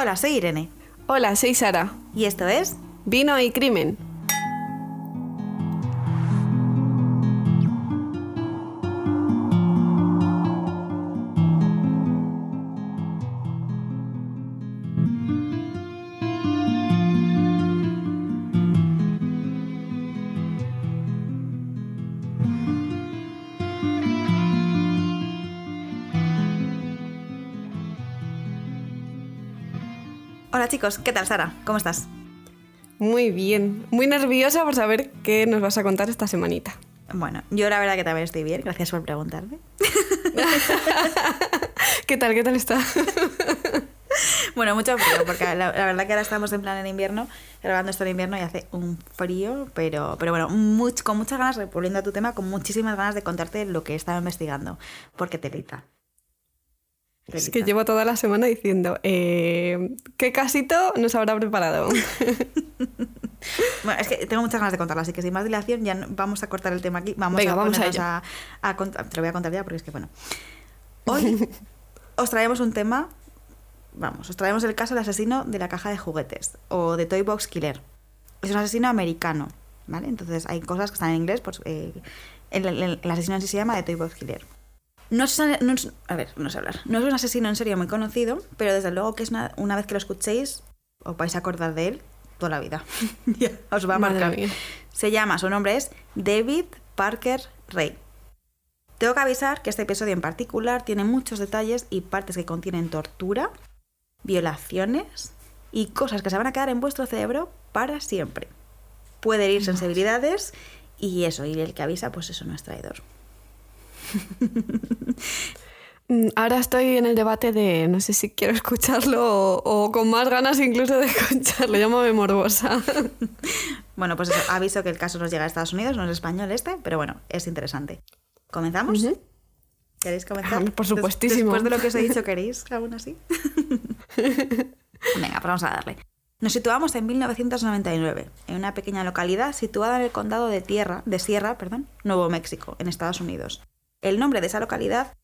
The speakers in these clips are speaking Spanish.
Hola, soy Irene. Hola, soy Sara. Y esto es Vino y Crimen. Chicos, ¿qué tal Sara? ¿Cómo estás? Muy bien. Muy nerviosa por saber qué nos vas a contar esta semanita. Bueno, yo la verdad que también estoy bien, gracias por preguntarme. ¿Qué tal? ¿Qué tal está? bueno, mucho frío, porque la, la, verdad que ahora estamos en plan en invierno, grabando esto en invierno y hace un frío, pero, pero bueno, much, con muchas ganas, volviendo a tu tema, con muchísimas ganas de contarte lo que he estado investigando, porque telita. Es que llevo toda la semana diciendo, eh, ¿qué casito nos habrá preparado? bueno, es que tengo muchas ganas de contarla, así que sin más dilación ya vamos a cortar el tema aquí. Vamos Venga, a vamos a, a, a, Te lo voy a contar ya porque es que, bueno. Hoy os traemos un tema, vamos, os traemos el caso del asesino de la caja de juguetes o de Toy Box Killer. Es un asesino americano, ¿vale? Entonces hay cosas que están en inglés, pues eh, el, el, el asesino en sí se llama de Toy Box Killer. No es, no es, a ver, no sé hablar. No es un asesino en serio muy conocido, pero desde luego que es una, una vez que lo escuchéis, os vais a acordar de él toda la vida. os va a marcar. Se llama, su nombre es David Parker Ray. Tengo que avisar que este episodio en particular tiene muchos detalles y partes que contienen tortura, violaciones y cosas que se van a quedar en vuestro cerebro para siempre. Puede herir sensibilidades y eso, y el que avisa, pues eso no es traidor. Ahora estoy en el debate de no sé si quiero escucharlo o, o con más ganas incluso de escucharlo. Llámame morbosa. bueno, pues eso, aviso que el caso nos llega a Estados Unidos, no es español este, pero bueno, es interesante. ¿Comenzamos? Uh -huh. ¿Queréis comenzar? Ah, por supuestísimo. Después de lo que os he dicho, ¿queréis aún así? Venga, pues vamos a darle. Nos situamos en 1999, en una pequeña localidad situada en el condado de Tierra, de Sierra, perdón, Nuevo México, en Estados Unidos. El nombre de esa localidad,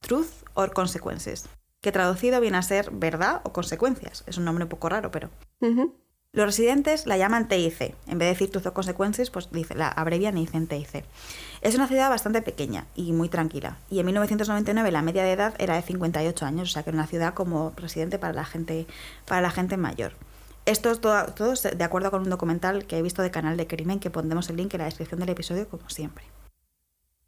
Truth or Consequences, que traducido viene a ser verdad o consecuencias. Es un nombre un poco raro, pero. Uh -huh. Los residentes la llaman TIC. En vez de decir Truth or Consequences, pues dice, la abrevian y dicen TIC. Es una ciudad bastante pequeña y muy tranquila. Y en 1999 la media de edad era de 58 años, o sea que era una ciudad como residente para la gente, para la gente mayor. Esto es todo, todo de acuerdo con un documental que he visto de Canal de Crimen, que pondremos el link en la descripción del episodio, como siempre.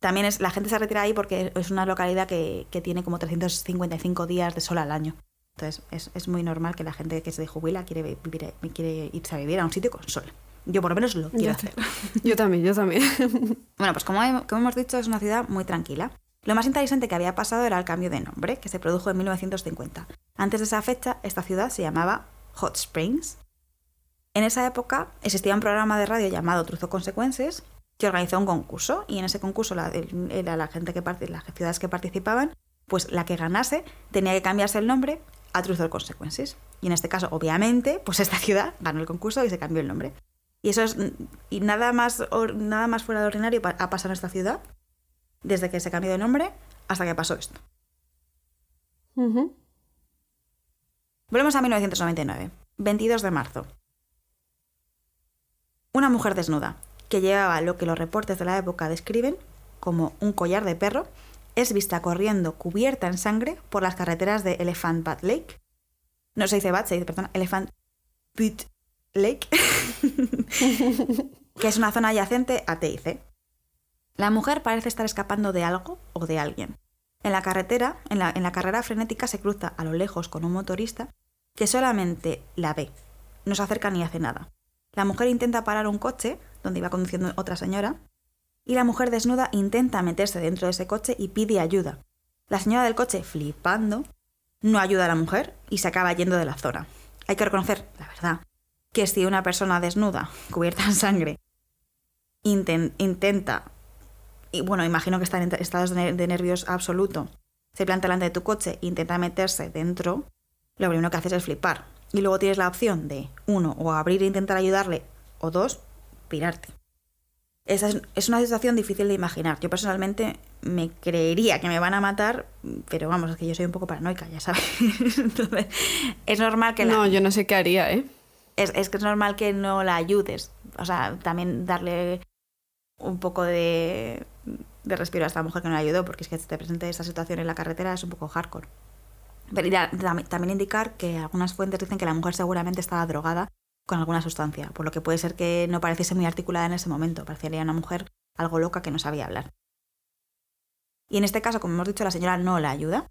También es, la gente se retira ahí porque es una localidad que, que tiene como 355 días de sol al año. Entonces es, es, muy normal que la gente que se jubila quiere, vivir, quiere irse a vivir a un sitio con sol. Yo por lo menos lo quiero yo hacer. Yo también, yo también. bueno, pues como, he, como hemos dicho, es una ciudad muy tranquila. Lo más interesante que había pasado era el cambio de nombre, que se produjo en 1950. Antes de esa fecha, esta ciudad se llamaba Hot Springs. En esa época existía un programa de radio llamado Truzo Consecuencias que organizó un concurso y en ese concurso la, la, la gente que las ciudades que participaban, pues la que ganase tenía que cambiarse el nombre a Truth or Consequences. Y en este caso, obviamente, pues esta ciudad ganó el concurso y se cambió el nombre. Y eso es y nada más nada más fuera de ordinario ha pasado en esta ciudad desde que se cambió de nombre hasta que pasó esto. Uh -huh. Volvemos a 1999, 22 de marzo. Una mujer desnuda, que llevaba lo que los reportes de la época describen como un collar de perro, es vista corriendo cubierta en sangre por las carreteras de Elephant Butte Lake. No se dice Butte, se dice, perdón, Elephant Butte Lake, que es una zona adyacente a Teice. La mujer parece estar escapando de algo o de alguien. En la carretera, en la, en la carrera frenética, se cruza a lo lejos con un motorista que solamente la ve, no se acerca ni hace nada. La mujer intenta parar un coche donde iba conduciendo otra señora, y la mujer desnuda intenta meterse dentro de ese coche y pide ayuda. La señora del coche, flipando, no ayuda a la mujer y se acaba yendo de la zona. Hay que reconocer, la verdad, que si una persona desnuda, cubierta en sangre, inten intenta, y bueno, imagino que está en estados de nervios absoluto, se planta delante de tu coche e intenta meterse dentro, lo primero que haces es flipar. Y luego tienes la opción de, uno, o abrir e intentar ayudarle, o dos, Esa es, es, una situación difícil de imaginar. Yo personalmente me creería que me van a matar, pero vamos, es que yo soy un poco paranoica, ya sabes. Entonces, es normal que la... No, yo no sé qué haría, ¿eh? Es, es que es normal que no la ayudes. O sea, también darle un poco de, de respiro a esta mujer que no la ayudó, porque es que te presente esta situación en la carretera es un poco hardcore. Pero también indicar que algunas fuentes dicen que la mujer seguramente estaba drogada con alguna sustancia, por lo que puede ser que no pareciese muy articulada en ese momento, parecería una mujer algo loca que no sabía hablar. Y en este caso, como hemos dicho, la señora no la ayuda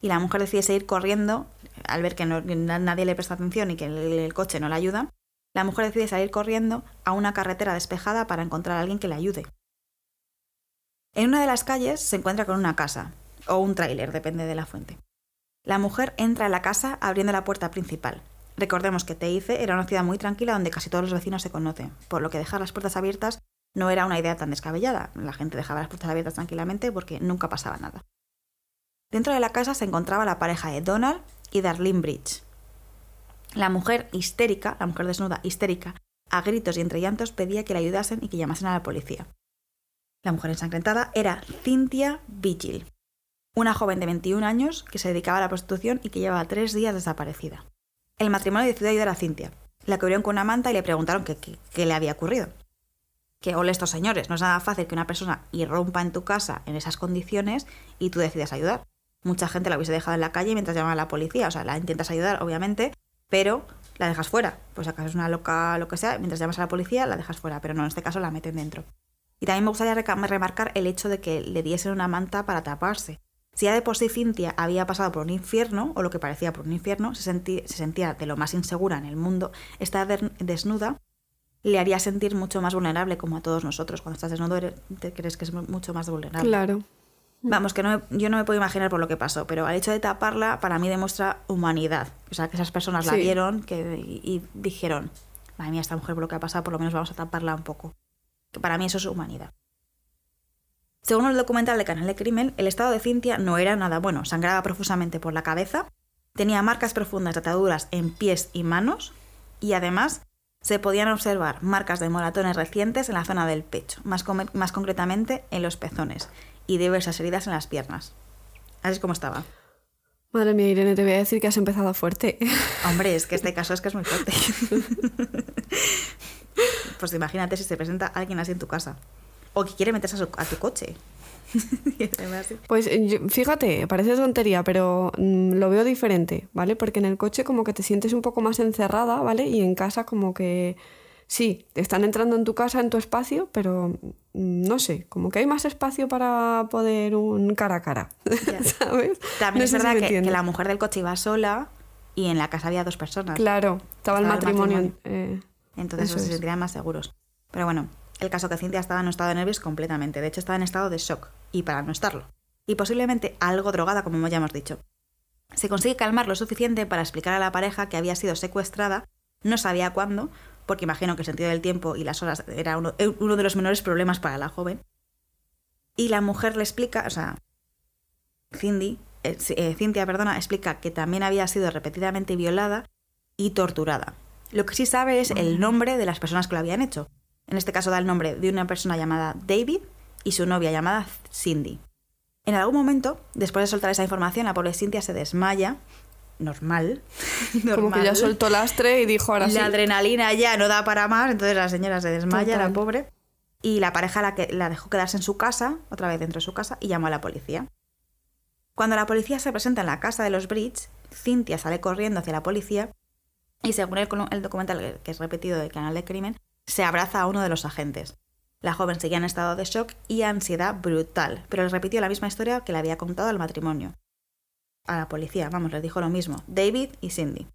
y la mujer decide seguir corriendo al ver que, nadie le presta atención y que el, el coche no la ayuda. La mujer decide salir corriendo a una carretera despejada para encontrar a alguien que le ayude. En una de las calles se encuentra con una casa, o un tráiler, depende de la fuente. La mujer entra a la casa abriendo la puerta principal. Recordemos que Teice era una ciudad muy tranquila donde casi todos los vecinos se conocen, por lo que dejar las puertas abiertas no era una idea tan descabellada. La gente dejaba las puertas abiertas tranquilamente porque nunca pasaba nada. Dentro de la casa se encontraba la pareja de Donald y Darlene Bridge. La mujer histérica, la mujer desnuda histérica, a gritos y entre llantos pedía que la ayudasen y que llamasen a la policía. La mujer ensangrentada era Cynthia Vigil, una joven de 21 años que se dedicaba a la prostitución y que llevaba tres días desaparecida. El matrimonio decidió ayudar a Cynthia. La cubrieron con una manta y le preguntaron qué, le había ocurrido. Que ole estos señores, no es nada fácil que una persona irrumpa en tu casa en esas condiciones y tú decidas ayudar. Mucha gente la hubiese dejado en la calle mientras llamaban a la policía, o sea, la intentas ayudar, obviamente, pero la dejas fuera. Pues acaso es una loca, lo que sea, mientras llamas a la policía la dejas fuera, pero no, en este caso la meten dentro. Y también me gustaría remarcar el hecho de que le diesen una manta para taparse. Si ya de por sí Cintia había pasado por un infierno, o lo que parecía por un infierno, se, sentí- se sentía de lo más insegura en el mundo, estar desnuda le haría sentir mucho más vulnerable, como a todos nosotros. Cuando estás desnudo eres- te crees que es mu- mucho más vulnerable. Claro. Vamos, que no me- yo no me puedo imaginar por lo que pasó, pero al hecho de taparla, para mí demuestra humanidad. O sea, que esas personas la vieron que, y, y dijeron, madre mía, esta mujer por lo que ha pasado, por lo menos vamos a taparla un poco. Que para mí eso es humanidad. Según el documental de Canal de Crimen, el estado de Cintia no era nada bueno. Sangraba profusamente por la cabeza, tenía marcas profundas de ataduras en pies y manos, y además se podían observar marcas de moratones recientes en la zona del pecho, más, más concretamente en los pezones, y diversas heridas en las piernas. Así es como estaba. Madre mía, Irene, te voy a decir que has empezado fuerte. Hombre, es que este caso es que es muy fuerte. pues imagínate si se presenta alguien así en tu casa. O que quiere meterse a, su- a tu coche. Pues eh, fíjate, parece tontería, pero mm, lo veo diferente, ¿vale? Porque en el coche como que te sientes un poco más encerrada, ¿vale? Y en casa como que sí, te están entrando en tu casa, en tu espacio, pero mm, no sé, como que hay más espacio para poder un cara a cara. ¿sabes? También No es si verdad que, la mujer del coche iba sola y en la casa había dos personas. Claro, estaba el Estaba el matrimonio. matrimonio. eh, Entonces se es. sentirían más seguros. Pero bueno, el caso que Cintia estaba en un estado de nervios completamente. De hecho, estaba en estado de shock. Y para no estarlo. Y posiblemente algo drogada, como ya hemos dicho. Se consigue calmar lo suficiente para explicar a la pareja que había sido secuestrada, no sabía cuándo, porque imagino que el sentido del tiempo y las horas era uno, eh, uno de los menores problemas para la joven. Y la mujer le explica, o sea, Cindy, eh, eh, Cintia, perdona, explica que también había sido repetidamente violada y torturada. Lo que sí sabe es el nombre de las personas que lo habían hecho. En este caso da el nombre de una persona llamada David y su novia llamada Cindy. En algún momento, después de soltar esa información, la pobre Cynthia se desmaya. Normal. como que ya normal. soltó lastre y dijo ahora sí. La adrenalina ya no da para más, entonces la señora se desmaya, Total. la pobre. Y la pareja la, que, la dejó quedarse en su casa, otra vez dentro de su casa, y llamó a la policía. Cuando la policía se presenta en la casa de los Bridge, Cynthia sale corriendo hacia la policía y según el, el documental que es repetido del canal de crimen, se abraza a uno de los agentes. La joven seguía en estado de shock y ansiedad brutal, pero les repitió la misma historia que le había contado al matrimonio. A la policía, vamos, les dijo lo mismo, David y Cindy.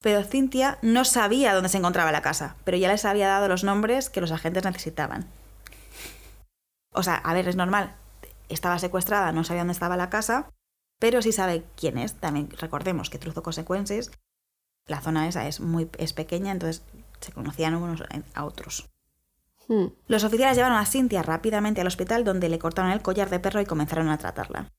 Pero Cynthia no sabía dónde se encontraba la casa, pero ya les había dado los nombres que los agentes necesitaban. O sea, a ver, es normal. Estaba secuestrada, no sabía dónde estaba la casa, pero sí sabe quién es. También recordemos que Truzo Consequences, la zona esa es muy es pequeña, entonces se conocían unos a otros. Hmm. Los oficiales llevaron a Cynthia rápidamente al hospital donde le cortaron el collar de perro y comenzaron a tratarla.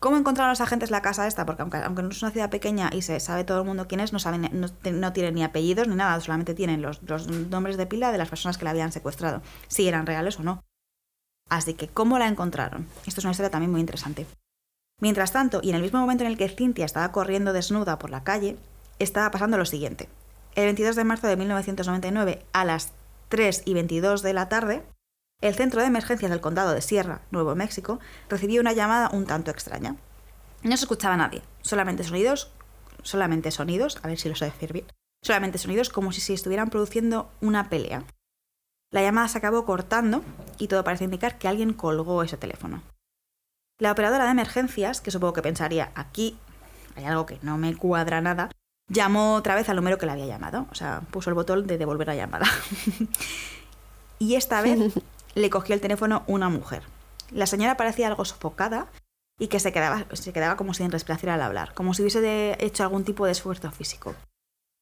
¿Cómo encontraron los agentes la casa esta? Porque aunque, aunque no es una ciudad pequeña y se sabe todo el mundo quién es, no, saben, no, te- no tienen ni apellidos ni nada, solamente tienen los, los nombres de pila de las personas que la habían secuestrado, si eran reales o no. Así que, ¿cómo la encontraron? Esto es una historia también muy interesante. Mientras tanto, y en el mismo momento en el que Cynthia estaba corriendo desnuda por la calle, estaba pasando lo siguiente. El 22 de marzo de 1999, a las 3 y 22 de la tarde, el Centro de Emergencias del Condado de Sierra, Nuevo México, recibió una llamada un tanto extraña. No se escuchaba nadie, solamente sonidos, solamente sonidos, a ver si lo sé decir bien, solamente sonidos como si se estuvieran produciendo una pelea. La llamada se acabó cortando y todo parece indicar que alguien colgó ese teléfono. La operadora de emergencias, que supongo que pensaría, aquí hay algo que no me cuadra nada, llamó otra vez al número que le había llamado. O sea, puso el botón de devolver la llamada. y esta vez le cogió el teléfono una mujer. La señora parecía algo sofocada y que se quedaba, se quedaba como sin respirar al hablar, como si hubiese hecho algún tipo de esfuerzo físico.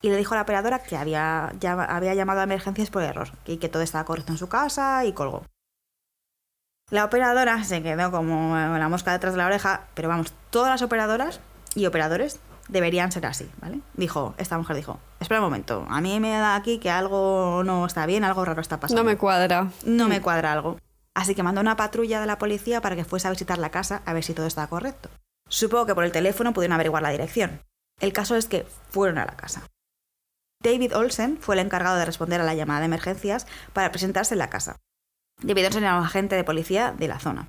Y le dijo a la operadora que había, ya, había llamado a emergencias por error y que todo estaba correcto en su casa y colgó. La operadora se quedó como la mosca detrás de la oreja, pero vamos, todas las operadoras y operadores deberían ser así, ¿vale? Dijo, esta mujer dijo, espera un momento, a mí me da aquí que algo no está bien, algo raro está pasando. No me cuadra. No me cuadra algo. Así que mandó una patrulla de la policía para que fuese a visitar la casa a ver si todo estaba correcto. Supongo que por el teléfono pudieron averiguar la dirección. El caso es que fueron a la casa. David Olsen fue el encargado de responder a la llamada de emergencias para presentarse en la casa. David Olsen era un agente de policía de la zona.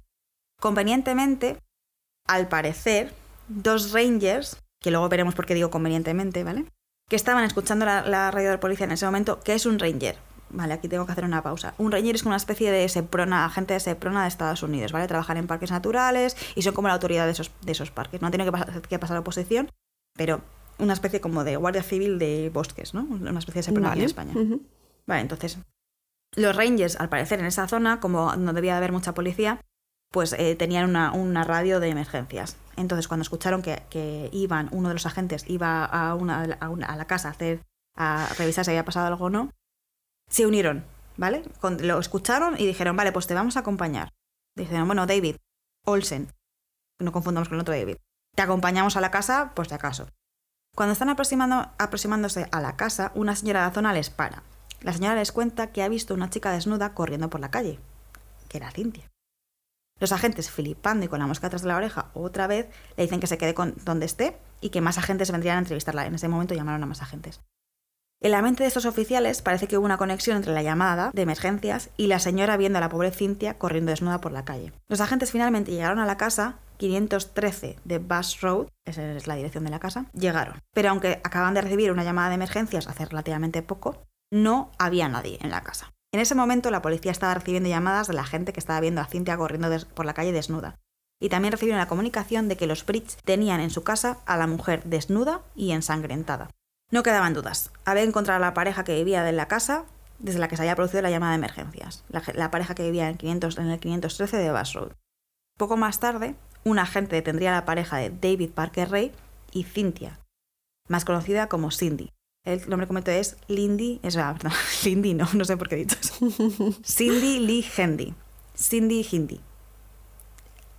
Convenientemente, al parecer, dos rangers, que luego veremos por qué digo convenientemente, ¿vale? Que estaban escuchando la, radio de policía en ese momento, que es un ranger. Vale, aquí tengo que hacer una pausa. Un ranger es como una especie de SEPRONA, agente de SEPRONA de Estados Unidos, ¿vale? Trabajan en parques naturales y son como la autoridad de esos, de esos parques. No tiene que, pasar, que pasar oposición, pero una especie como de guardia civil de bosques, ¿no? Una especie de SEPRONA aquí en España. Vale, entonces, los Rangers, al parecer, en esa zona, como no debía haber mucha policía, pues eh, tenían una, radio de emergencias. Entonces, cuando escucharon que, iban, uno de los agentes iba a, una, a, la casa a, hacer, revisar si había pasado algo o no, se unieron, ¿vale? lo escucharon y dijeron, vale, pues te vamos a acompañar. Dijeron, bueno, David, Olsen, no confundamos con el otro David, te acompañamos a la casa, pues de acaso. Cuando están aproximando, aproximándose a la casa, una señora de la zona les para. La señora les cuenta que ha visto una chica desnuda corriendo por la calle, que era Cintia. Los agentes, flipando y con la mosca atrás de la oreja, otra vez le dicen que se quede donde esté y que más agentes vendrían a entrevistarla. En ese momento llamaron a más agentes. En la mente de estos oficiales parece que hubo una conexión entre la llamada de emergencias y la señora viendo a la pobre Cintia corriendo desnuda por la calle. Los agentes finalmente llegaron a la casa 513 de Bass Road, esa es la dirección de la casa, llegaron. Pero aunque acaban de recibir una llamada de emergencias hace relativamente poco, no había nadie en la casa. En ese momento la policía estaba recibiendo llamadas de la gente que estaba viendo a Cintia corriendo por la calle desnuda. Y también recibieron la comunicación de que los Bridge tenían en su casa a la mujer desnuda y ensangrentada. No quedaban dudas. Había encontrado a la pareja que vivía en la casa desde la que se había producido la llamada de emergencias. La, pareja que vivía en, en el 513 de Bass Road. Poco más tarde, un agente detendría a la pareja de David Parker Ray y Cynthia, más conocida como Cindy, el nombre completo es Lindy, es verdad, Lindy no, no sé por qué he dicho eso. Cindy Lee Hendy. Cindy Hindi.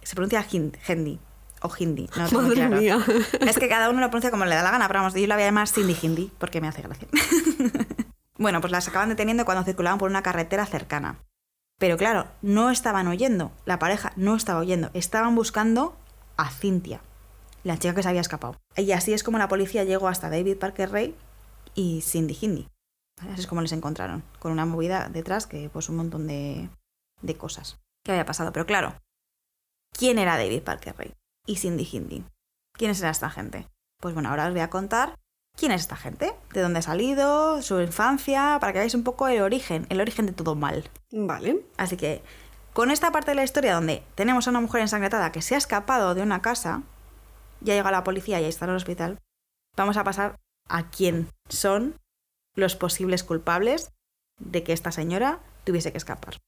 Se pronuncia Hindi o Hindi. No Madre mía. Es que cada uno lo pronuncia como le da la gana, pero vamos, yo la voy a llamar Cindy Hindi porque me hace gracia. bueno, pues las acaban deteniendo cuando circulaban por una carretera cercana. Pero claro, no estaban oyendo, la pareja no estaba oyendo, estaban buscando a Cynthia, la chica que se había escapado. Y así es como la policía llegó hasta David Parker Ray y Cindy Hindi. Así es como les encontraron, con una movida detrás que pues un montón de, de cosas que había pasado. Pero claro, ¿quién era David Parker Ray y Cindy Hindi? ¿Quiénes era esta gente? Pues bueno, ahora os voy a contar quién es esta gente, de dónde ha salido, su infancia, para que veáis un poco el origen, el origen de todo mal. Vale. Así que, con esta parte de la historia donde tenemos a una mujer ensangrentada que se ha escapado de una casa, ya llega la policía y está en el hospital, vamos a pasar a quién son los posibles culpables de que esta señora tuviese que escapar.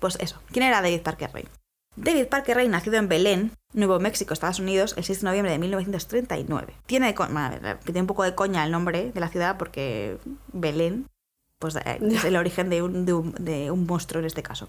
Pues eso, ¿quién era David Parker Ray? David Parker Ray, nacido en Belén, Nuevo México, Estados Unidos, el 6 de noviembre de 1939. Tiene, tiene un poco de coña el nombre de la ciudad porque Belén pues, eh, es el origen de un, de, un, monstruo en este caso.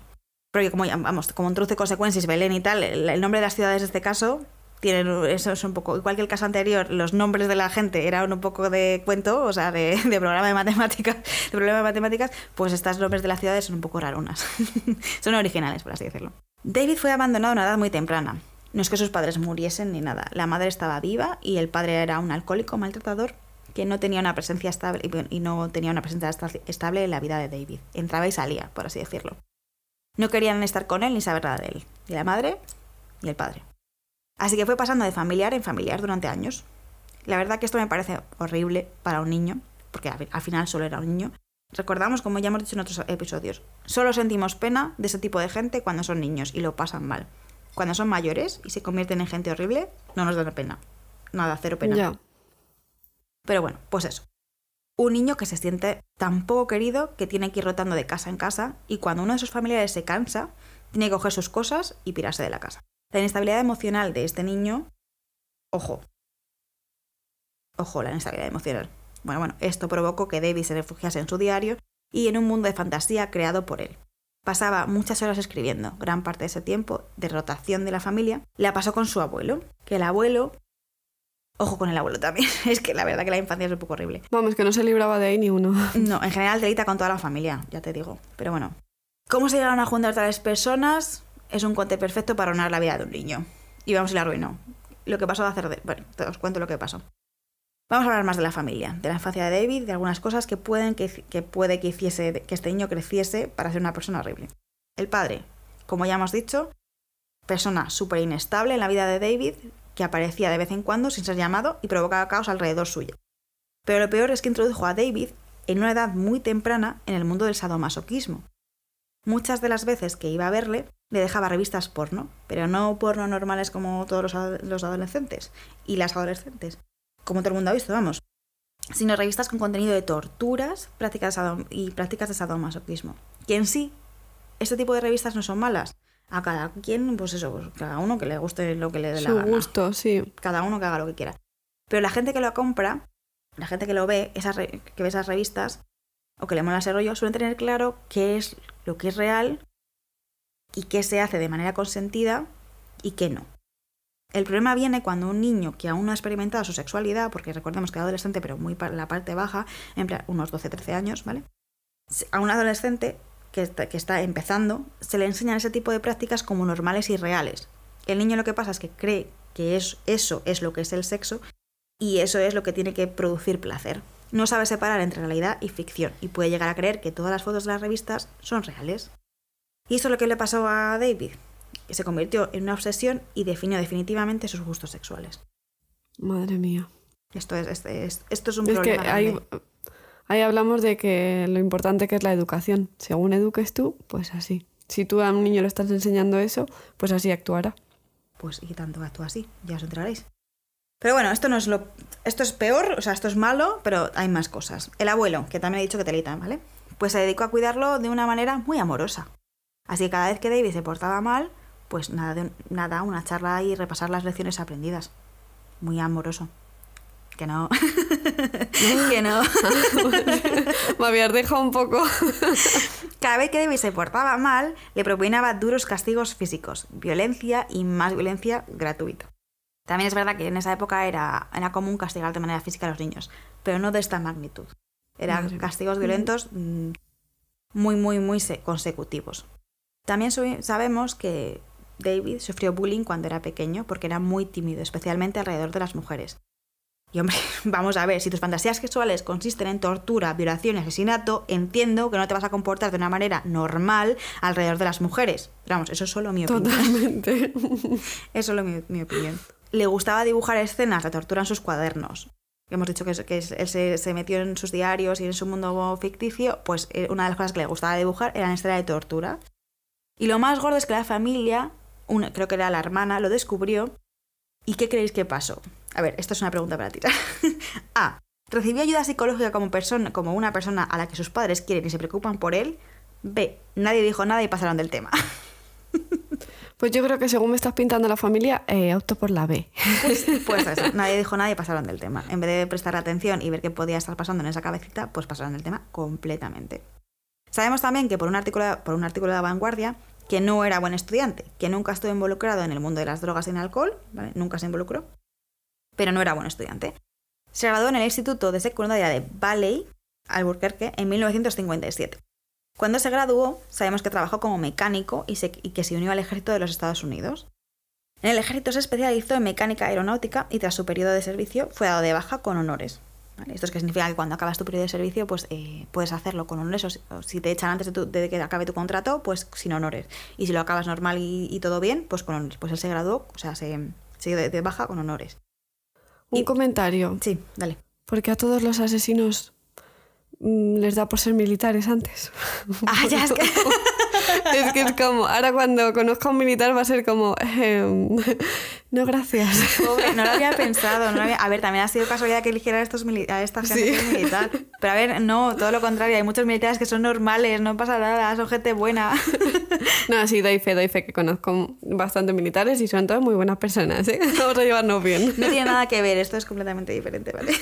Porque como, vamos, como introduce consecuencias Belén y tal, el, nombre de las ciudades en este caso tienen eso es un poco igual que el caso anterior los nombres de la gente eran un poco de cuento o sea de, de programa de matemáticas de problema de matemáticas pues estos nombres de las ciudades son un poco rarunas. Son originales por así decirlo. David fue abandonado a una edad muy temprana. No es que sus padres muriesen ni nada. La madre estaba viva y el padre era un alcohólico maltratador que no tenía una presencia estable y no tenía una presencia estable en la vida de David. Entraba y salía por así decirlo. No querían estar con él ni saber nada de él. Ni la madre ni el padre Así que fue pasando de familiar en familiar durante años. La verdad que esto me parece horrible para un niño, porque al final solo era un niño. Recordamos, como ya hemos dicho en otros episodios, solo sentimos pena de ese tipo de gente cuando son niños y lo pasan mal. Cuando son mayores y se convierten en gente horrible, no nos da pena. Nada, cero pena. Pero bueno, pues eso. Un niño que se siente tan poco querido que tiene que ir rotando de casa en casa y cuando uno de sus familiares se cansa, tiene que coger sus cosas y pirarse de la casa. La inestabilidad emocional de este niño, ojo, ojo, la inestabilidad emocional. Bueno, bueno, esto provocó que David se refugiase en su diario y en un mundo de fantasía creado por él. Pasaba muchas horas escribiendo, gran parte de ese tiempo de rotación de la familia, la pasó con su abuelo, que el abuelo Ojo con el abuelo también. Es que la verdad que la infancia es un poco horrible. Vamos, que no se libraba de ahí ni uno. No, en general delita con toda la familia, ya te digo. Pero bueno. ¿Cómo se llegaron a juntar tales personas? Es un conte perfecto para honrar la vida de un niño. Y vamos y la arruinó. Lo que pasó de hacer... De... Bueno, te os cuento lo que pasó. Vamos a hablar más de la familia, de la infancia de David, de algunas cosas que, pueden que, que puede que, hiciese, que este niño creciese para ser una persona horrible. El padre, como ya hemos dicho, persona súper inestable en la vida de David, que aparecía de vez en cuando sin ser llamado y provocaba caos alrededor suyo. Pero lo peor es que introdujo a David en una edad muy temprana en el mundo del sadomasoquismo, Muchas de las veces que iba a verle, le dejaba revistas porno, pero no porno normales como todos los, adolescentes y las adolescentes, como todo el mundo ha visto, vamos, sino revistas con contenido de torturas prácticas y prácticas de sadomasoquismo. Que en sí, este tipo de revistas no son malas. A cada quien, pues eso, pues cada uno que le guste lo que le dé la gana. gusto, sí. Cada uno que haga lo que quiera. Pero la gente que lo compra, la gente que lo ve, esas que ve esas revistas, o que le mola ese rollo, suelen tener claro qué es lo que es real y qué se hace de manera consentida y qué no. El problema viene cuando un niño que aún no ha experimentado su sexualidad, porque recordemos que es adolescente, pero muy para la parte baja, en unos 12-13 años, ¿vale? A un adolescente que está, que está empezando, se le enseñan ese tipo de prácticas como normales y reales. El niño lo que pasa es que cree que es, eso es lo que es el sexo y eso es lo que tiene que producir placer no sabe separar entre realidad y ficción y puede llegar a creer que todas las fotos de las revistas son reales. Y eso es lo que le pasó a David, que se convirtió en una obsesión y definió definitivamente sus gustos sexuales. Madre mía. Esto es, esto es un problema. Que ahí, ahí hablamos de que lo importante que es la educación. Según eduques tú, pues así. Si tú a un niño le estás enseñando eso, pues así actuará. Pues y tanto actúa así, ya os enteraréis. Pero bueno, esto no es lo. Esto es peor, o sea, esto es malo, pero hay más cosas. El abuelo, que también he dicho que telita, ¿vale? Pues se dedicó a cuidarlo de una manera muy amorosa. Así que cada vez que David se portaba mal, pues nada, de, nada, una charla y repasar las lecciones aprendidas. Muy amoroso. Que no. que no. Me habías dejado un poco. Cada vez que David se portaba mal, le propinaba duros castigos físicos, violencia y más violencia gratuita. También es verdad que en esa época era, era común castigar de manera física a los niños, pero no de esta magnitud. Eran castigos violentos mm, muy, muy, muy consecutivos. También sabemos que David sufrió bullying cuando era pequeño porque era muy tímido, especialmente alrededor de las mujeres. Y hombre, vamos a ver, si tus fantasías sexuales consisten en tortura, violación y asesinato, entiendo que no te vas a comportar de una manera normal alrededor de las mujeres. Pero vamos, eso es solo mi opinión. Totalmente. eso es solo mi opinión le gustaba dibujar escenas de tortura en sus cuadernos. Hemos dicho que, que él se, metió en sus diarios y en su mundo ficticio, pues eh, una de las cosas que le gustaba dibujar eran escenas de tortura. Y lo más gordo es que la familia, creo que era la hermana, lo descubrió. ¿Y qué creéis que pasó? A ver, esta es una pregunta para ti. A. ¿Recibió ayuda psicológica como, persona, como una persona a la que sus padres quieren y se preocupan por él? B. Nadie dijo nada y pasaron del tema. Pues yo creo que según me estás pintando la familia, eh, opto por la B. Pues, pues, eso, nadie dijo nada y pasaron del tema. En vez de prestar atención y ver qué podía estar pasando en esa cabecita, pues pasaron del tema completamente. Sabemos también que por un artículo, de la vanguardia, que no era buen estudiante, que nunca estuvo involucrado en el mundo de las drogas y el alcohol, nunca se involucró, pero no era buen estudiante. Se graduó en el Instituto de Secundaria de Valley, Albuquerque, en 1957. Cuando se graduó, sabemos que trabajó como mecánico y, y que se unió al ejército de los Estados Unidos. En el ejército se especializó en mecánica aeronáutica y tras su periodo de servicio fue dado de baja con honores. Esto es que significa que cuando acabas tu periodo de servicio, pues eh, puedes hacerlo con honores. O, si te echan antes de, que acabe tu contrato, pues sin honores. Y si lo acabas normal y, todo bien, pues con honores. Pues él se graduó, o sea, se, se de, baja con honores. Un comentario. Sí, dale. Porque a todos los asesinos mm, les da por ser militares antes. Ah, ya es que... es que es como, ahora cuando conozca a un militar va a ser como, em, no, gracias. no lo había pensado. A ver, también ha sido casualidad que eligiera a, estos a esta gente militar. Pero a ver, no, todo lo contrario. Hay muchos militares que son normales, no pasa nada, son gente buena. no, sí, doy fe, doy fe que conozco bastante militares y son todos muy buenas personas. ¿eh? Vamos a llevarnos bien. No tiene nada que ver, esto es completamente diferente, ¿vale?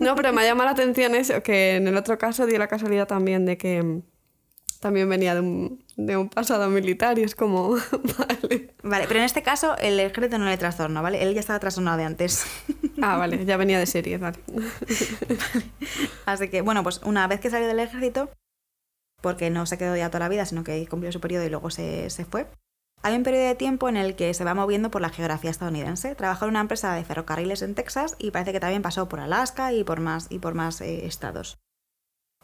no, pero me ha llamado la atención eso, que en el otro caso dio la casualidad también de que también venía de un, de un pasado militar y es como, vale. Vale, pero en este caso el ejército no le trastorna, ¿vale? Él ya estaba trastornado de antes. Ah, vale, ya venía de serie, vale. Así que, bueno, pues una vez que salió del ejército, porque no se quedó ya toda la vida, sino que cumplió su periodo y luego se, se fue, hay un periodo de tiempo en el que se va moviendo por la geografía estadounidense. Trabajó en una empresa de ferrocarriles en Texas y parece que también pasó por Alaska y por más, y por más eh, estados.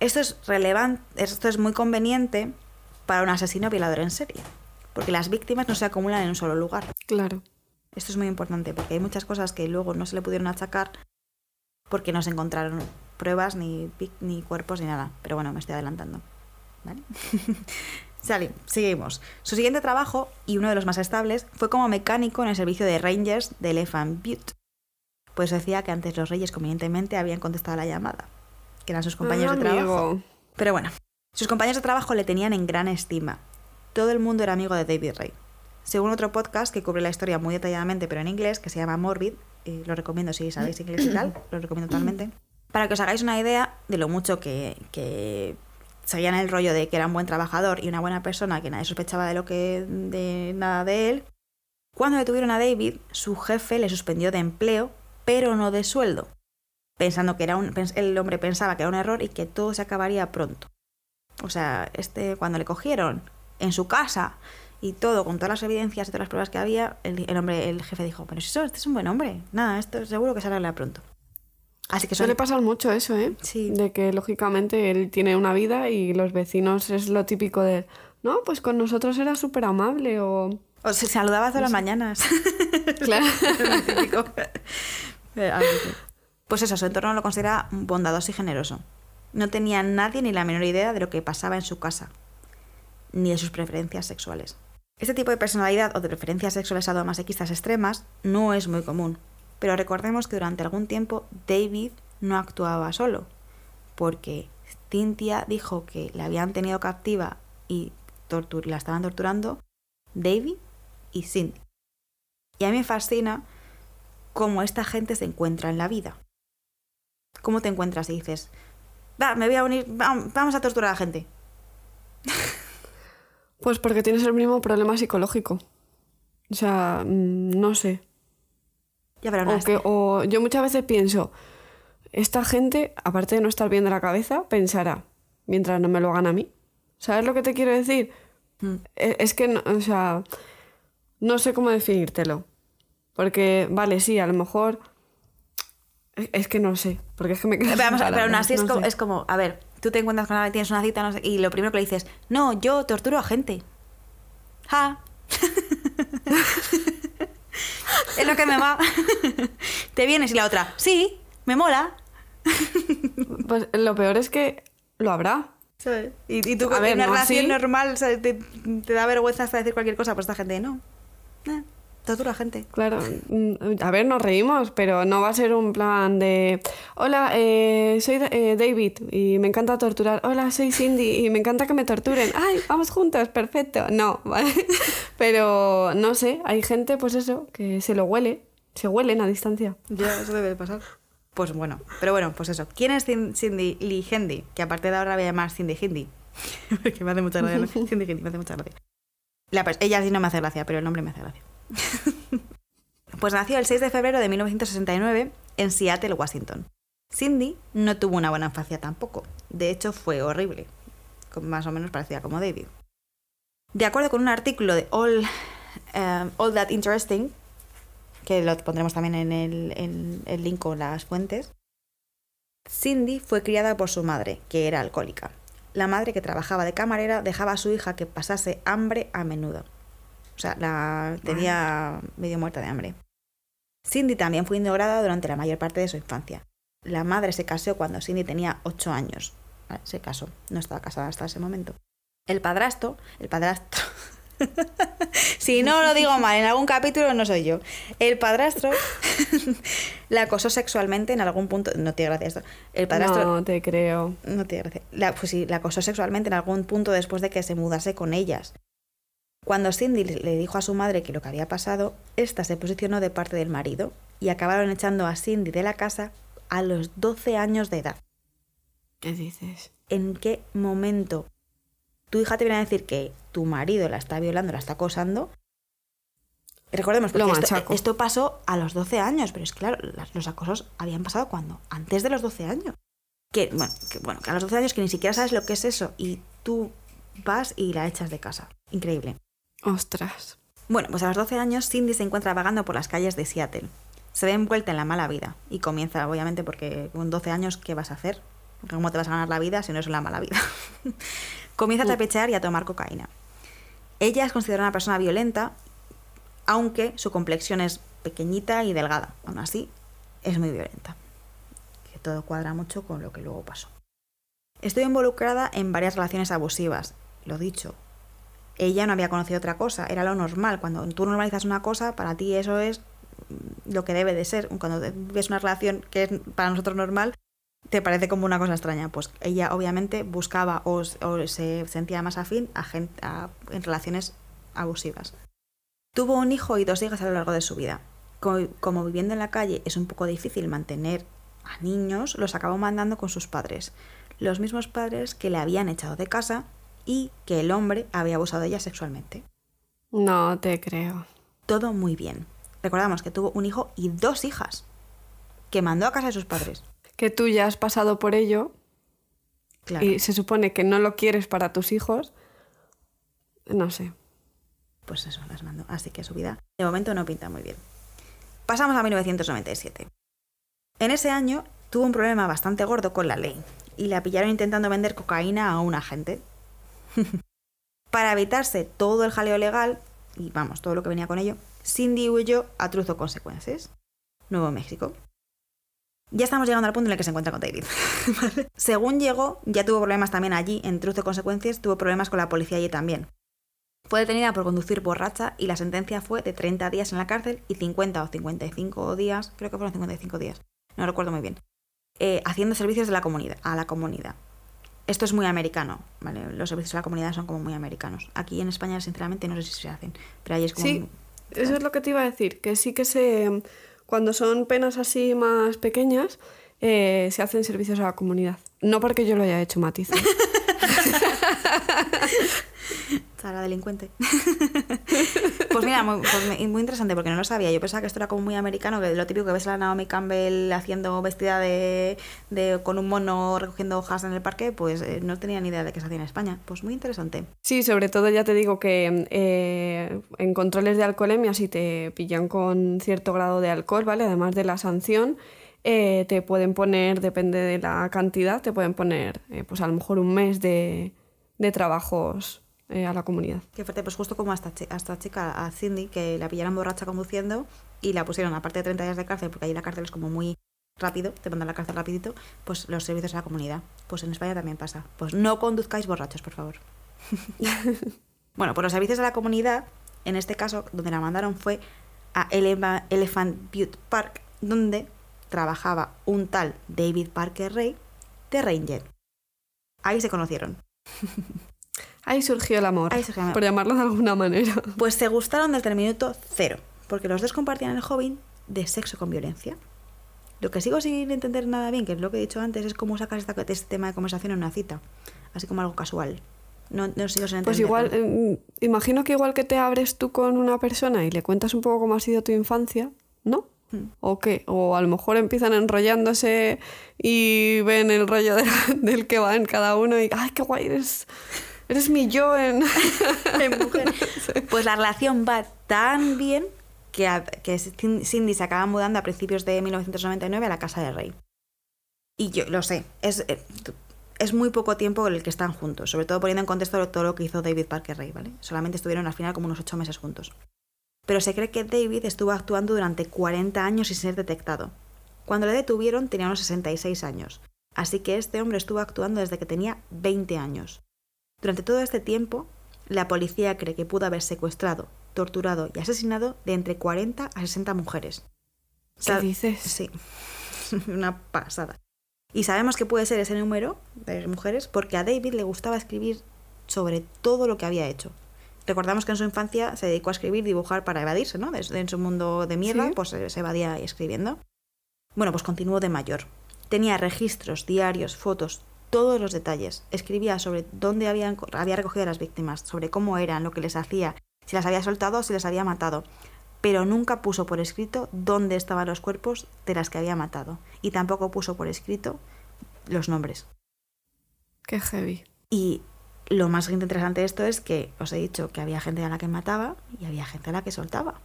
Esto es relevante, esto es muy conveniente para un asesino violador en serie, porque las víctimas no se acumulan en un solo lugar. Claro. Esto es muy importante porque hay muchas cosas que luego no se le pudieron achacar porque no se encontraron pruebas, ni, ni cuerpos, ni nada. Pero bueno, me estoy adelantando. ¿Vale? seguimos. Su siguiente trabajo, y uno de los más estables, fue como mecánico en el servicio de Rangers de Elephant Butte. Pues decía que antes los reyes convenientemente habían contestado la llamada que eran sus compañeros de trabajo. Pero bueno, sus compañeros de trabajo le tenían en gran estima. Todo el mundo era amigo de David Ray. Según otro podcast que cubre la historia muy detalladamente, pero en inglés, que se llama Morbid, eh, lo recomiendo si sabéis inglés y tal, lo recomiendo totalmente, para que os hagáis una idea de lo mucho que, que sabían el rollo de que era un buen trabajador y una buena persona, que nadie sospechaba de lo que de nada de él. Cuando detuvieron a David, su jefe le suspendió de empleo, pero no de sueldo pensando que era un, el hombre pensaba que era un error y que todo se acabaría pronto. O sea, este cuando le cogieron en su casa y todo, con todas las evidencias y todas las pruebas que había, el, hombre, el jefe dijo, pero eso, este es un buen hombre, nada, esto seguro que se arregla pronto. Así que suele pasar mucho eso, ¿eh? Sí. De que lógicamente él tiene una vida y los vecinos es lo típico de, no, pues con nosotros era súper amable o... O se saludaba todas las mañanas. Claro. típico. Pues eso, su entorno lo considera bondadoso y generoso. No tenía nadie ni la menor idea de lo que pasaba en su casa, ni de sus preferencias sexuales. Este tipo de personalidad o de preferencias sexuales sadomasoquistas extremas no es muy común, pero recordemos que durante algún tiempo David no actuaba solo, porque Cynthia dijo que la habían tenido captiva y la estaban torturando David y Cindy. Y a mí me fascina cómo esta gente se encuentra en la vida. ¿Cómo te encuentras y dices, va, me voy a unir, vamos a torturar a la gente? Pues porque tienes el mismo problema psicológico. O sea, mm, no sé. Ya, pero no o, o yo muchas veces pienso, esta gente, aparte de no estar bien de la cabeza, pensará, mientras no me lo hagan a mí. ¿Sabes lo que te quiero decir? Mm. E, es, que, o sea, no sé cómo definírtelo. Porque, vale, sí, a lo mejor es que no sé, porque es que me Pero, pero aún así es, como, a ver, tú te encuentras con alguien, tienes una cita y lo primero que le dices, no, yo torturo a gente. Ja. es lo que me va. te vienes y la otra, sí, me mola. pues lo peor es que lo habrá. Y, tú con una relación normal te, da vergüenza hasta decir cualquier cosa, pues esta gente no. Eh la gente. Claro, mm, a ver, nos reímos, pero no va a ser un plan de, hola, eh, soy eh, David y me encanta torturar, hola, soy Cindy y me encanta que me torturen, ay, vamos juntos, perfecto. No, ¿vale? Pero no sé, hay gente, pues eso, que se lo huele, se huelen a distancia. Ya, eso debe de pasar. Pues bueno, pero bueno, pues eso. ¿Quién es Cindy Lee Hendy? Que aparte de ahora voy a llamar Cindy Hindi. Porque me hace mucha gracia. Cindy Hindi, me hace mucha gracia. La ella sí no me hace gracia, pero el nombre me hace gracia. pues nació el 6 de febrero de 1969 en Seattle, Washington. Cindy no tuvo una buena infancia tampoco. De hecho, fue horrible. Más o menos parecida como David. De acuerdo con un artículo de All, eh, All That Interesting, que lo pondremos también en el, en el link con las fuentes, Cindy fue criada por su madre, que era alcohólica. La madre que trabajaba de camarera dejaba a su hija que pasase hambre a menudo. O sea, la tenía medio muerta de hambre. Cindy también fue ignorada durante la mayor parte de su infancia. La madre se casó cuando Cindy tenía 8 años. Vale, Se casó, no estaba casada hasta ese momento. El padrastro, el padrastro. si no lo digo mal, en algún capítulo no soy yo. El padrastro la acosó sexualmente en algún punto. No tiene gracia esto. El padrastro. No te creo. No tiene gracia. La, pues sí, la acosó sexualmente en algún punto después de que se mudase con ellas. Cuando Cindy le dijo a su madre que lo que había pasado, esta se posicionó de parte del marido y acabaron echando a Cindy de la casa a los 12 años de edad. ¿Qué dices? ¿En qué momento tu hija te viene a decir que tu marido la está violando, la está acosando? Recordemos, Lo porque esto, esto pasó a los 12 años, pero es que claro, los acosos habían pasado cuando? Antes de los 12 años. Que bueno, que bueno, que a los 12 años que ni siquiera sabes lo que es eso y tú vas y la echas de casa. Increíble. Ostras. Bueno, pues a los 12 años Cindy se encuentra vagando por las calles de Seattle. Se ve envuelta en la mala vida y comienza, obviamente, porque con 12 años, ¿qué vas a hacer? ¿Cómo te vas a ganar la vida si no es la mala vida? comienza a tapechear y a tomar cocaína. Ella es considerada una persona violenta, aunque su complexión es pequeñita y delgada. Aún así, es muy violenta. Que todo cuadra mucho con lo que luego pasó. Estoy involucrada en varias relaciones abusivas. Lo dicho, ella no había conocido otra cosa, era lo normal. Cuando tú normalizas una cosa, para ti eso es lo que debe de ser. Cuando ves una relación que es para nosotros normal, te parece como una cosa extraña. Pues ella obviamente buscaba o, se sentía más afín a gen- a- en relaciones abusivas. Tuvo un hijo y dos hijas a lo largo de su vida. Co- Como viviendo en la calle es un poco difícil mantener a niños, los acabó mandando con sus padres. Los mismos padres que le habían echado de casa y que el hombre había abusado de ella sexualmente. No te creo. Todo muy bien. Recordamos que tuvo un hijo y dos hijas que mandó a casa de sus padres. Que tú ya has pasado por ello Claro. y se supone que no lo quieres para tus hijos. No sé. Pues eso, las mandó. Así que su vida de momento no pinta muy bien. Pasamos a 1997. En ese año tuvo un problema bastante gordo con la ley y la pillaron intentando vender cocaína a un agente. Para evitarse todo el jaleo legal y vamos, todo lo que venía con ello, Cindy huyó a Truzo Consecuencias, Nuevo México. Ya estamos llegando al punto en el que se encuentra con David. Según llegó, ya tuvo problemas también allí, en Truzo Consecuencias, tuvo problemas con la policía allí también. Fue detenida por conducir borracha y la sentencia fue de 30 días en la cárcel y 50 o 55 días, creo que fueron 55 días, no recuerdo muy bien, eh, haciendo servicios a la comunidad. Esto es muy americano, ¿vale? Los servicios a la comunidad son como muy americanos. Aquí en España, sinceramente, no sé si se hacen, pero ahí es como... Sí, eso es lo que te iba a decir, que sí que se, cuando son penas así más pequeñas, eh, se hacen servicios a la comunidad. No porque yo lo haya hecho, matiza. Sara delincuente. pues mira, muy, pues muy interesante porque no lo sabía. Yo pensaba que esto era como muy americano, que lo típico que ves a la Naomi Campbell haciendo vestida de, con un mono recogiendo hojas en el parque, pues eh, no tenía ni idea de que se hacía en España. Pues muy interesante. Sí, sobre todo ya te digo que eh, en controles de alcoholemia, si te pillan con cierto grado de alcohol, ¿vale? Además de la sanción, eh, te pueden poner, depende de la cantidad, te pueden poner pues a lo mejor un mes de trabajos eh, a la comunidad. Qué fuerte, pues justo como a esta, chi- a esta chica, a Cindy, que la pillaron borracha conduciendo y la pusieron, aparte de 30 días de cárcel, porque ahí la cárcel es como muy rápido, te mandan a la cárcel rapidito, pues los servicios a la comunidad. Pues en España también pasa. Pues no conduzcáis borrachos, por favor. bueno, pues los servicios a la comunidad, en este caso, donde la mandaron fue a Elephant Butte Park, donde trabajaba un tal David Parker Ray de Ranger. Ahí se conocieron. Ahí surgió el amor, Ahí surgió el amor. por llamarlo de alguna manera. Pues se gustaron desde el minuto cero, porque los dos compartían el hobby de sexo con violencia. Lo que sigo sin entender nada bien, que es lo que he dicho antes, es cómo sacas esta- este tema de conversación en una cita, así como algo casual. No, no sigo sin Pues entenderlo. igual, eh, imagino que igual que te abres tú con una persona y le cuentas un poco cómo ha sido tu infancia, ¿no? Hmm. ¿O qué? O a lo mejor empiezan enrollándose y ven el rollo de- del que va en cada uno y ¡ay, qué guay! Eres, eres mi yo en... Pues la relación va tan bien que, que Cin- Cindy se acaba mudando a principios de 1999 a la casa del rey. Y yo lo sé, es, eh, es muy poco tiempo el que están juntos, sobre todo poniendo en contexto todo lo que hizo David Parker Rey, ¿vale? Solamente estuvieron al final como unos ocho meses juntos. Pero se cree que David estuvo actuando durante 40 años sin ser detectado. Cuando le detuvieron tenía unos 66 años, así que este hombre estuvo actuando desde que tenía 20 años. Durante todo este tiempo, la policía cree que pudo haber secuestrado, torturado y asesinado de entre 40 a 60 mujeres. ¿Qué dices? Sí, una pasada. Y sabemos que puede ser ese número de mujeres porque a David le gustaba escribir sobre todo lo que había hecho. Recordamos que en su infancia se dedicó a escribir, dibujar para evadirse, ¿no? Desde en su mundo de mierda, Sí. pues eh, se evadía escribiendo. Bueno, pues continuó de mayor. Tenía registros, diarios, fotos, todos los detalles. Escribía sobre dónde habían, había recogido a las víctimas, sobre cómo eran, lo que les hacía, si las había soltado o si las había matado. Pero nunca puso por escrito dónde estaban los cuerpos de las que había matado. Y tampoco puso por escrito los nombres. Qué heavy. Y lo más interesante de esto es que os he dicho que había gente a la que mataba y había gente a la que soltaba.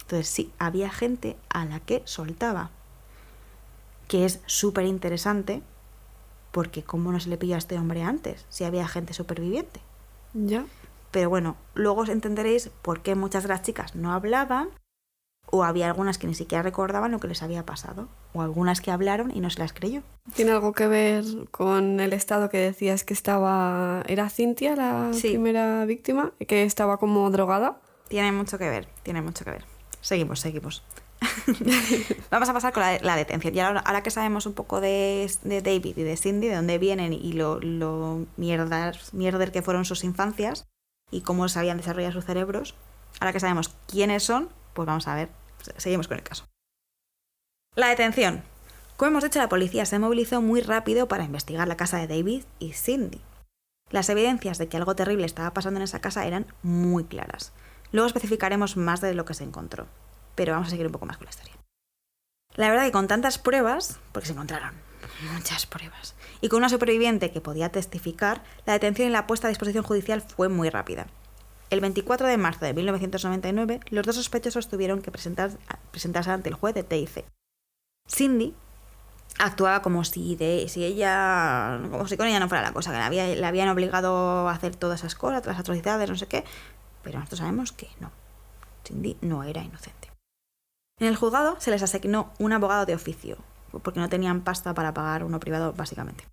Entonces sí, había gente a la que soltaba. Que es súper interesante porque cómo no se le pilló a este hombre antes, si había gente superviviente. ¿Ya? Pero bueno, luego os entenderéis por qué muchas de las chicas no hablaban o había algunas que ni siquiera recordaban lo que les había pasado o algunas que hablaron y no se las creyó. ¿Tiene algo que ver con el estado que decías que estaba... ¿Era Cintia la Sí. primera víctima? Que estaba como drogada. Tiene mucho que ver, tiene mucho que ver. Seguimos, seguimos. Vamos a pasar con la, detención. Y ahora, ahora que sabemos un poco de, David y de Cindy, de dónde vienen y lo, lo mierdas, mierder que fueron sus infancias y cómo se habían desarrollado sus cerebros, ahora que sabemos quiénes son, pues vamos a ver, seguimos con el caso. La detención. Como hemos dicho, la policía se movilizó muy rápido para investigar la casa de David y Cindy. Las evidencias de que algo terrible estaba pasando en esa casa eran muy claras. Luego especificaremos más de lo que se encontró, pero vamos a seguir un poco más con la historia. La verdad que con tantas pruebas, porque se encontraron muchas pruebas, y con una superviviente que podía testificar, la detención y la puesta a disposición judicial fue muy rápida. El 24 de marzo de 1999, los dos sospechosos tuvieron que presentar- presentarse ante el juez de TIC. Cindy actuaba como si de si ella como si con ella no fuera la cosa que la, había, la habían obligado a hacer todas esas cosas todas las atrocidades no sé qué pero nosotros sabemos que no Cindy no era inocente en el juzgado se les asignó un abogado de oficio porque no tenían pasta para pagar uno privado básicamente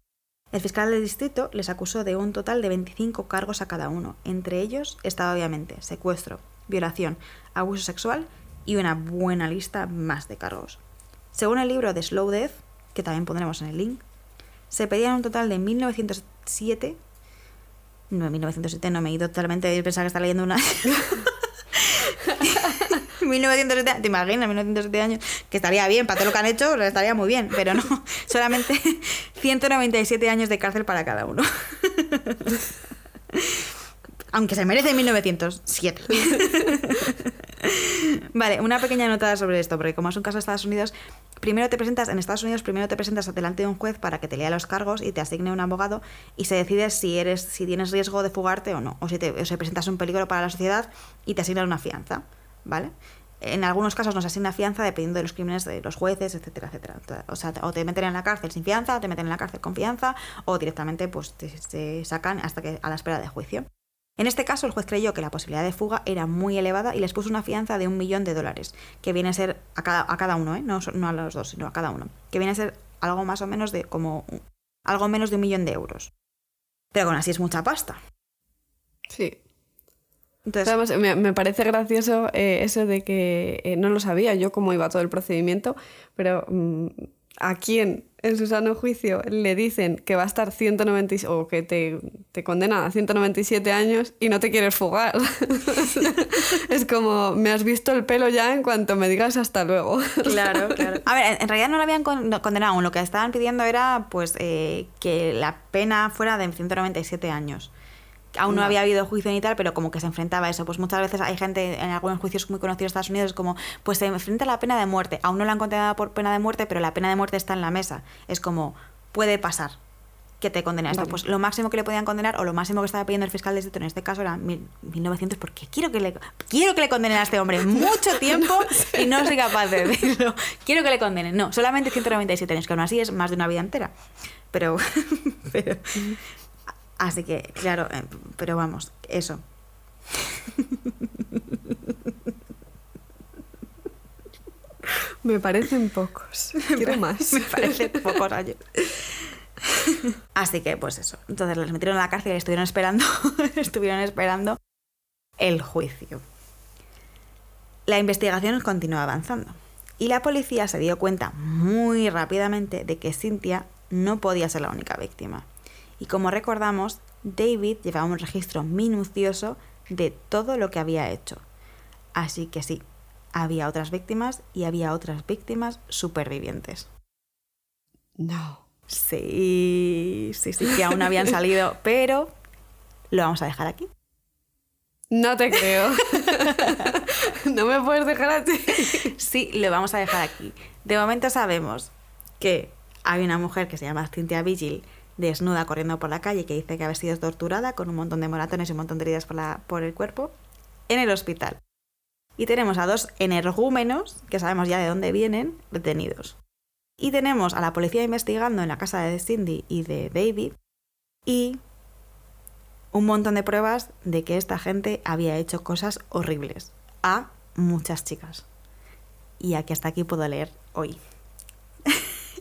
el fiscal del distrito les acusó de un total de 25 cargos a cada uno entre ellos estaba obviamente secuestro violación abuso sexual y una buena lista más de cargos según el libro de Slow Death, que también pondremos en el link, se pedían un total de 1907. No, 1907 no me he ido totalmente de pensar que está leyendo una. 1907, ¿te imaginas? 1907 años, que estaría bien, para todo lo que han hecho, estaría muy bien, pero no, solamente 197 años de cárcel para cada uno. Aunque se merece 1907. Vale, una pequeña nota sobre esto, porque como es un caso de Estados Unidos, primero te presentas, en Estados Unidos, primero te presentas delante de un juez para que te lea los cargos y te asigne un abogado y se decide si eres, si tienes riesgo de fugarte o no, o si te o si presentas un peligro para la sociedad y te asignan una fianza, ¿vale? En algunos casos nos asigna fianza dependiendo de los crímenes de los jueces, etcétera, etcétera. O sea, o te meten en la cárcel sin fianza, o te meten en la cárcel con fianza, o directamente pues te, sacan hasta que a la espera de juicio. En este caso, el juez creyó que la posibilidad de fuga era muy elevada y les puso una fianza de un millón de dólares, que viene a ser a cada, a cada uno, ¿eh? no, no a los dos, sino a cada uno, que viene a ser algo más o menos de como algo menos de un millón de euros. Pero aún así es mucha pasta. Sí. Entonces, Además, me, me parece gracioso eh, eso de que eh, no lo sabía yo cómo iba todo el procedimiento, pero mm, ¿a quién en su sano juicio le dicen que va a estar 197 o que te, te condenan a 197 años y no te quieres fugar? es como, me has visto el pelo ya en cuanto me digas hasta luego. Claro, claro. A ver, en realidad no lo habían condenado aún. Lo que estaban pidiendo era pues eh, que la pena fuera de 197 años. Aún no No. había habido juicio ni tal, pero como que se enfrentaba a eso. Pues muchas veces hay gente en algunos juicios muy conocidos de Estados Unidos como, pues se enfrenta a la pena de muerte. Aún no la han condenado por pena de muerte, pero la pena de muerte está en la mesa. Es como, puede pasar que te condene a esto. Vale. Pues lo máximo que le podían condenar, o lo máximo que estaba pidiendo el fiscal de distrito en este caso era mil- 1900, porque quiero que le quiero que le condenen a este hombre mucho tiempo y no soy capaz de decirlo. Quiero que le condenen. No, solamente 197 años, que aún así es más de una vida entera. Pero, pero- así que, claro, eh, pero vamos, eso. Me parecen pocos. Quiero más. Me parece pocos años. Así que, pues eso. Entonces les metieron en la cárcel y estuvieron esperando, estuvieron esperando el juicio. La investigación continuó avanzando y la policía se dio cuenta muy rápidamente de que Cynthia no podía ser la única víctima. Y como recordamos, David llevaba un registro minucioso de todo lo que había hecho. Así que sí, había otras víctimas y había otras víctimas supervivientes. No. Sí, sí, sí, que aún no habían salido, pero lo vamos a dejar aquí. No te creo. no me puedes dejar así. Sí, lo vamos a dejar aquí. De momento sabemos que hay una mujer que se llama Cynthia Vigil desnuda corriendo por la calle que dice que había sido torturada con un montón de moratones y un montón de heridas por, la- por el cuerpo en el hospital. Y tenemos a dos energúmenos, que sabemos ya de dónde vienen, detenidos. Y tenemos a la policía investigando en la casa de Cindy y de David y un montón de pruebas de que esta gente había hecho cosas horribles a muchas chicas. Y aquí hasta aquí puedo leer hoy.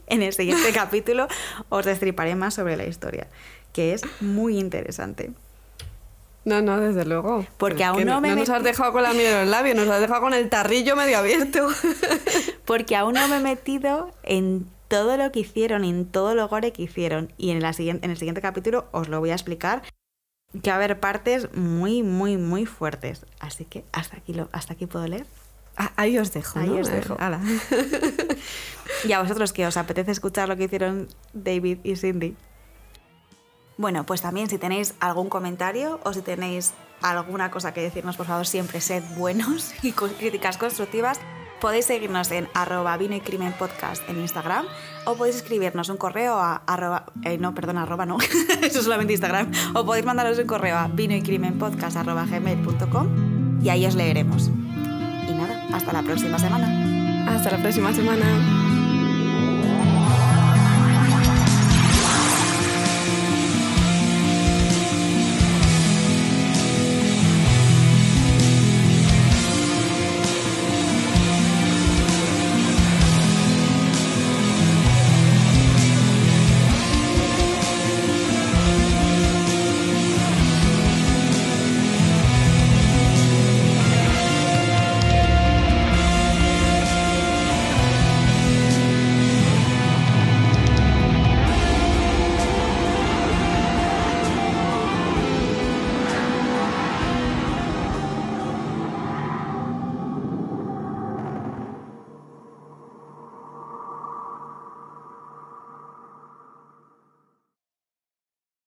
En el siguiente capítulo os destriparé más sobre la historia, que es muy interesante. No, no, desde luego. Porque Es aún no me nos met- has dejado con la miel en los labios, nos has dejado con el tarrillo medio abierto. Porque aún no me he metido en todo lo que hicieron, en todo lo gore que hicieron. Y en, la siguiente, en el siguiente capítulo os lo voy a explicar. Que va a haber partes muy, muy, muy fuertes. Así que hasta aquí, lo, hasta aquí puedo leer. Ah, ahí os dejo. Ahí ¿no? os dejo. Ala. Y a vosotros que os apetece escuchar lo que hicieron David y Cindy. Bueno, pues también si tenéis algún comentario o si tenéis alguna cosa que decirnos, por favor, siempre sed buenos y con críticas constructivas. Podéis seguirnos en arroba vino y crimen podcast en Instagram o podéis escribirnos un correo a arroba, eh, no, perdón, arroba no, eso es solamente Instagram, o podéis mandaros un correo a vino y crimen podcast arroba gmail.com y ahí os leeremos. Y nada, hasta la próxima semana. Hasta la próxima semana.